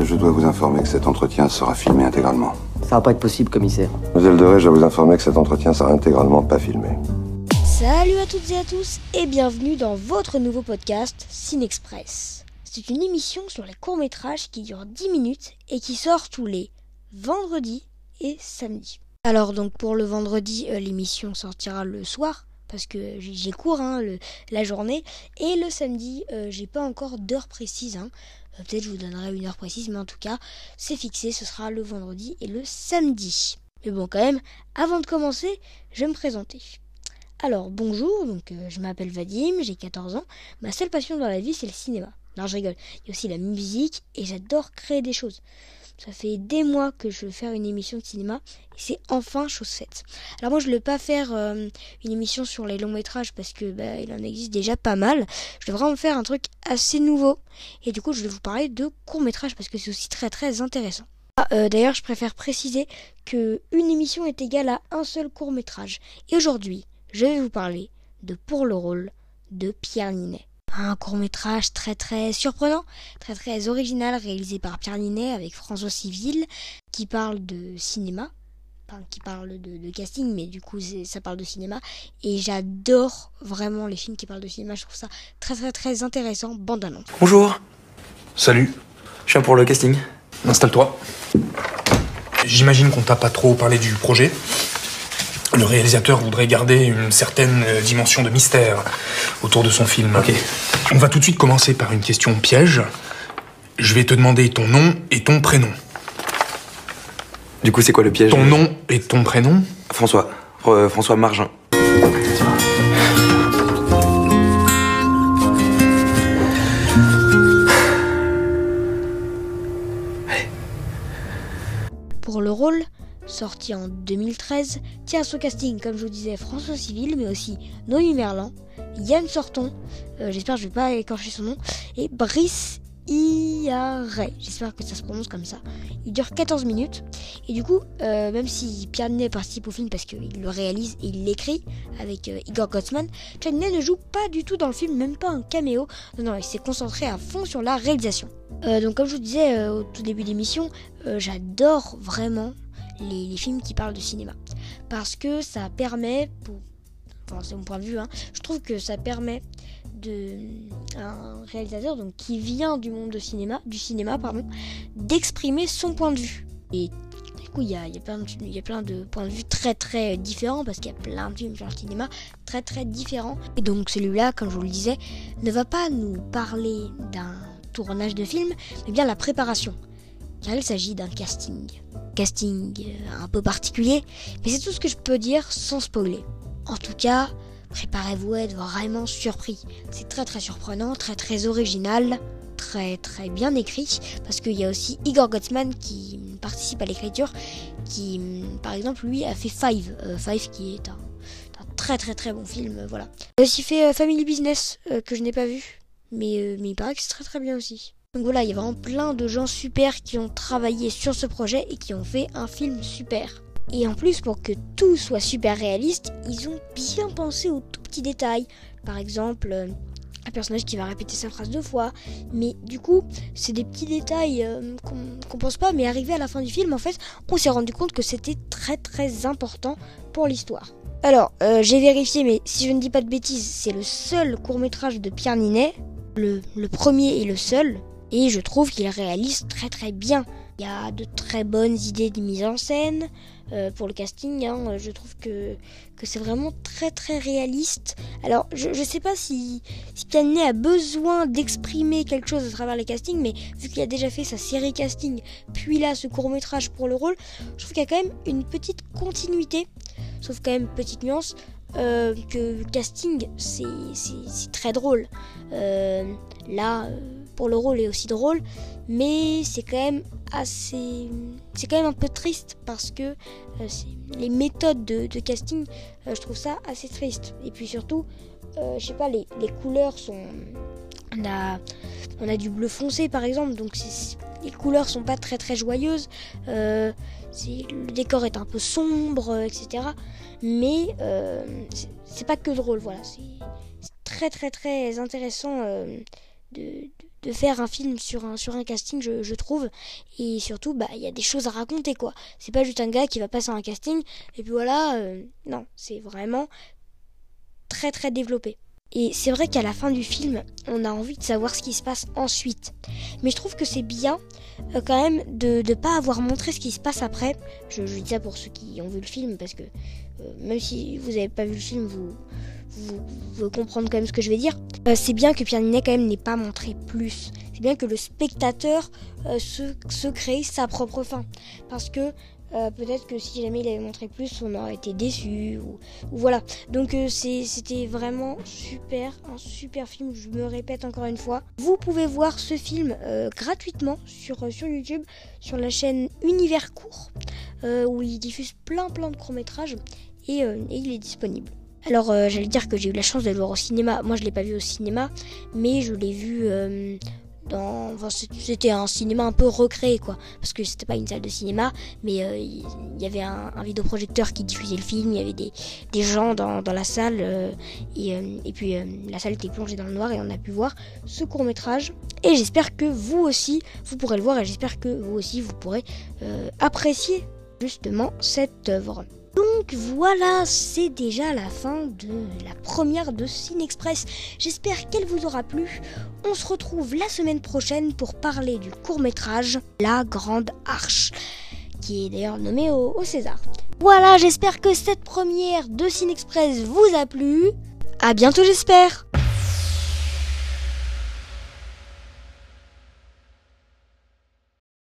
Je dois vous informer que cet entretien sera filmé intégralement. Ça va pas être possible, commissaire. Mademoiselle Doré, je dois vous informer que cet entretien sera intégralement pas filmé. Salut à toutes et à tous et bienvenue dans votre nouveau podcast Cinexpress. C'est une émission sur les courts-métrages qui dure 10 minutes et qui sort tous les vendredis et samedis. Alors donc pour le vendredi, euh, l'émission sortira le soir parce que j'ai j'ai cours hein, le- la journée et le samedi, euh, j'ai pas encore d'heure précise. hein. Euh, Peut-être je vous donnerai une heure précise, mais en tout cas, c'est fixé, ce sera le vendredi et le samedi. Mais bon, quand même, avant de commencer, je vais me présenter. Alors, bonjour, euh, je m'appelle Vadim, j'ai 14 ans. Ma seule passion dans la vie, c'est le cinéma. Non, je rigole. Il y a aussi la musique et j'adore créer des choses. Ça fait des mois que je veux faire une émission de cinéma et c'est enfin chose faite. Alors moi, je ne veux pas faire euh, une émission sur les longs métrages parce que bah, il en existe déjà pas mal. Je veux vraiment faire un truc assez nouveau et du coup, je vais vous parler de courts métrages parce que c'est aussi très très intéressant. Ah, euh, D'ailleurs, je préfère préciser que une émission est égale à un seul court métrage. Et aujourd'hui, je vais vous parler de Pour le rôle de Pierre Ninet. Un court métrage très très surprenant, très très original réalisé par Pierre Ninet avec François Civil qui parle de cinéma, enfin qui parle de, de casting mais du coup ça parle de cinéma et j'adore vraiment les films qui parlent de cinéma, je trouve ça très très très intéressant, bande annonce. Bonjour, Salut, je viens pour le casting. installe-toi. J'imagine qu'on t'a pas trop parlé du projet. Le réalisateur voudrait garder une certaine euh, dimension de mystère autour de son film. Ok. On va tout de suite commencer par une question piège. Je vais te demander ton nom et ton prénom. Du coup, c'est quoi le piège Ton nom et ton prénom François. Euh, François Margin. Sorti en 2013, tient à son casting, comme je vous disais, François Civil, mais aussi Noémie Merlan, Yann Sorton, euh, j'espère que je vais pas écorcher son nom, et Brice Iaret, j'espère que ça se prononce comme ça. Il dure 14 minutes, et du coup, euh, même si Pierre Ninet participe au film parce qu'il le réalise et il l'écrit avec euh, Igor Gottsman, Pierre Ninet ne joue pas du tout dans le film, même pas un caméo, non, non, il s'est concentré à fond sur la réalisation. Donc comme je vous disais au tout début d'émission, j'adore vraiment les, films qui parlent de cinéma. Parce que ça permet, c'est mon point de vue, hein, je trouve que ça permet de un réalisateur donc qui vient du monde de cinéma, du cinéma pardon, d'exprimer son point de vue. Et du coup, il y a, plein de, y a plein de points de vue très très différents parce qu'il y a plein de films sur le cinéma très très différents. Et donc celui-là, comme je vous le disais, ne va pas nous parler d'un tournage de film, mais bien la préparation. Car il s'agit d'un casting. Casting euh, un peu particulier, mais c'est tout ce que je peux dire sans spoiler. En tout cas, préparez-vous à être vraiment surpris. C'est très très surprenant, très très original, très très bien écrit, parce qu'il y a aussi Igor Gottsman qui participe à l'écriture, qui par exemple lui a fait Five, euh, Five qui est un, très très très bon film, voilà. Il a aussi fait euh, Family Business, euh, que je n'ai pas vu, mais, mais il paraît que c'est très très bien aussi. Donc voilà, il y a vraiment plein de gens super qui ont travaillé sur ce projet et qui ont fait un film super. Et en plus, pour que tout soit super réaliste, ils ont bien pensé aux tout petits détails. Par exemple, euh, un personnage qui va répéter sa phrase deux fois. Mais du coup, c'est des petits détails euh, qu'on qu'on pense pas, mais arrivé à la fin du film, en fait, on s'est rendu compte que c'était très très important pour l'histoire. Alors, euh, j'ai vérifié, mais si je ne dis pas de bêtises, c'est le seul court métrage de Pierre Ninet, le premier et le seul, et je trouve qu'il réalise très très bien. Il y a de très bonnes idées de mise en scène euh, pour le casting. hein. Je trouve que, que c'est vraiment très très réaliste. Alors, je ne sais pas si, si a besoin d'exprimer quelque chose à travers les castings, mais vu qu'il a déjà fait sa série casting, puis là ce court métrage pour le rôle, je trouve qu'il y a quand même une petite continuité. Sauf quand même, petite nuance, euh, que le casting, c'est très drôle. Euh, là, le rôle est aussi drôle, mais c'est quand même assez. C'est quand même un peu triste parce que euh, les méthodes de, casting, euh, je trouve ça assez triste. Et puis surtout, euh, je sais pas, les, couleurs sont. On a, on a du bleu foncé par exemple, donc les couleurs sont pas très très joyeuses. Le décor est un peu sombre, etc. Mais c'est- pas que drôle, voilà. C'est très très très intéressant de- de faire un film sur un, sur un casting, je, trouve. Et surtout, bah, il y a des choses à raconter, quoi. C'est pas juste un gars qui va passer un casting, et puis voilà. euh, non, c'est vraiment très très développé. Et c'est vrai qu'à la fin du film, on a envie de savoir ce qui se passe ensuite. Mais je trouve que c'est bien euh, quand même de ne pas avoir montré ce qui se passe après. Je, je dis ça pour ceux qui ont vu le film, parce que euh, même si vous n'avez pas vu le film, vous, vous, vous comprendre quand même ce que je vais dire. Euh, c'est bien que Pierre Ninet quand même n'ait pas montré plus. C'est bien que le spectateur euh, se, crée sa propre fin. Parce que euh, peut-être que si jamais il avait montré plus, on aurait été déçu ou, voilà. Donc c'était vraiment super, un super film. Je me répète encore une fois. Vous pouvez voir ce film gratuitement sur YouTube, sur la chaîne Univers Court, où il diffuse plein plein de courts métrages et il est disponible. Alors euh, j'allais dire que j'ai eu la chance de le voir au cinéma. Moi je l'ai pas vu au cinéma, mais je l'ai vu euh, dans. Enfin, c'était un cinéma un peu recréé quoi, parce que c'était pas une salle de cinéma, mais euh, il y avait un, vidéoprojecteur qui diffusait le film. Il y avait des, gens dans, la salle et, et puis la salle était plongée dans le noir et on a pu voir ce court métrage. Et j'espère que vous aussi vous pourrez le voir et j'espère que vous aussi vous pourrez apprécier justement cette œuvre. Donc voilà, c'est déjà la fin de la première de Cine Express. J'espère qu'elle vous aura plu. On se retrouve la semaine prochaine pour parler du court métrage La Grande Arche, qui est d'ailleurs nommé au, César. Voilà, j'espère que cette première de Cine Express vous a plu. À bientôt, j'espère.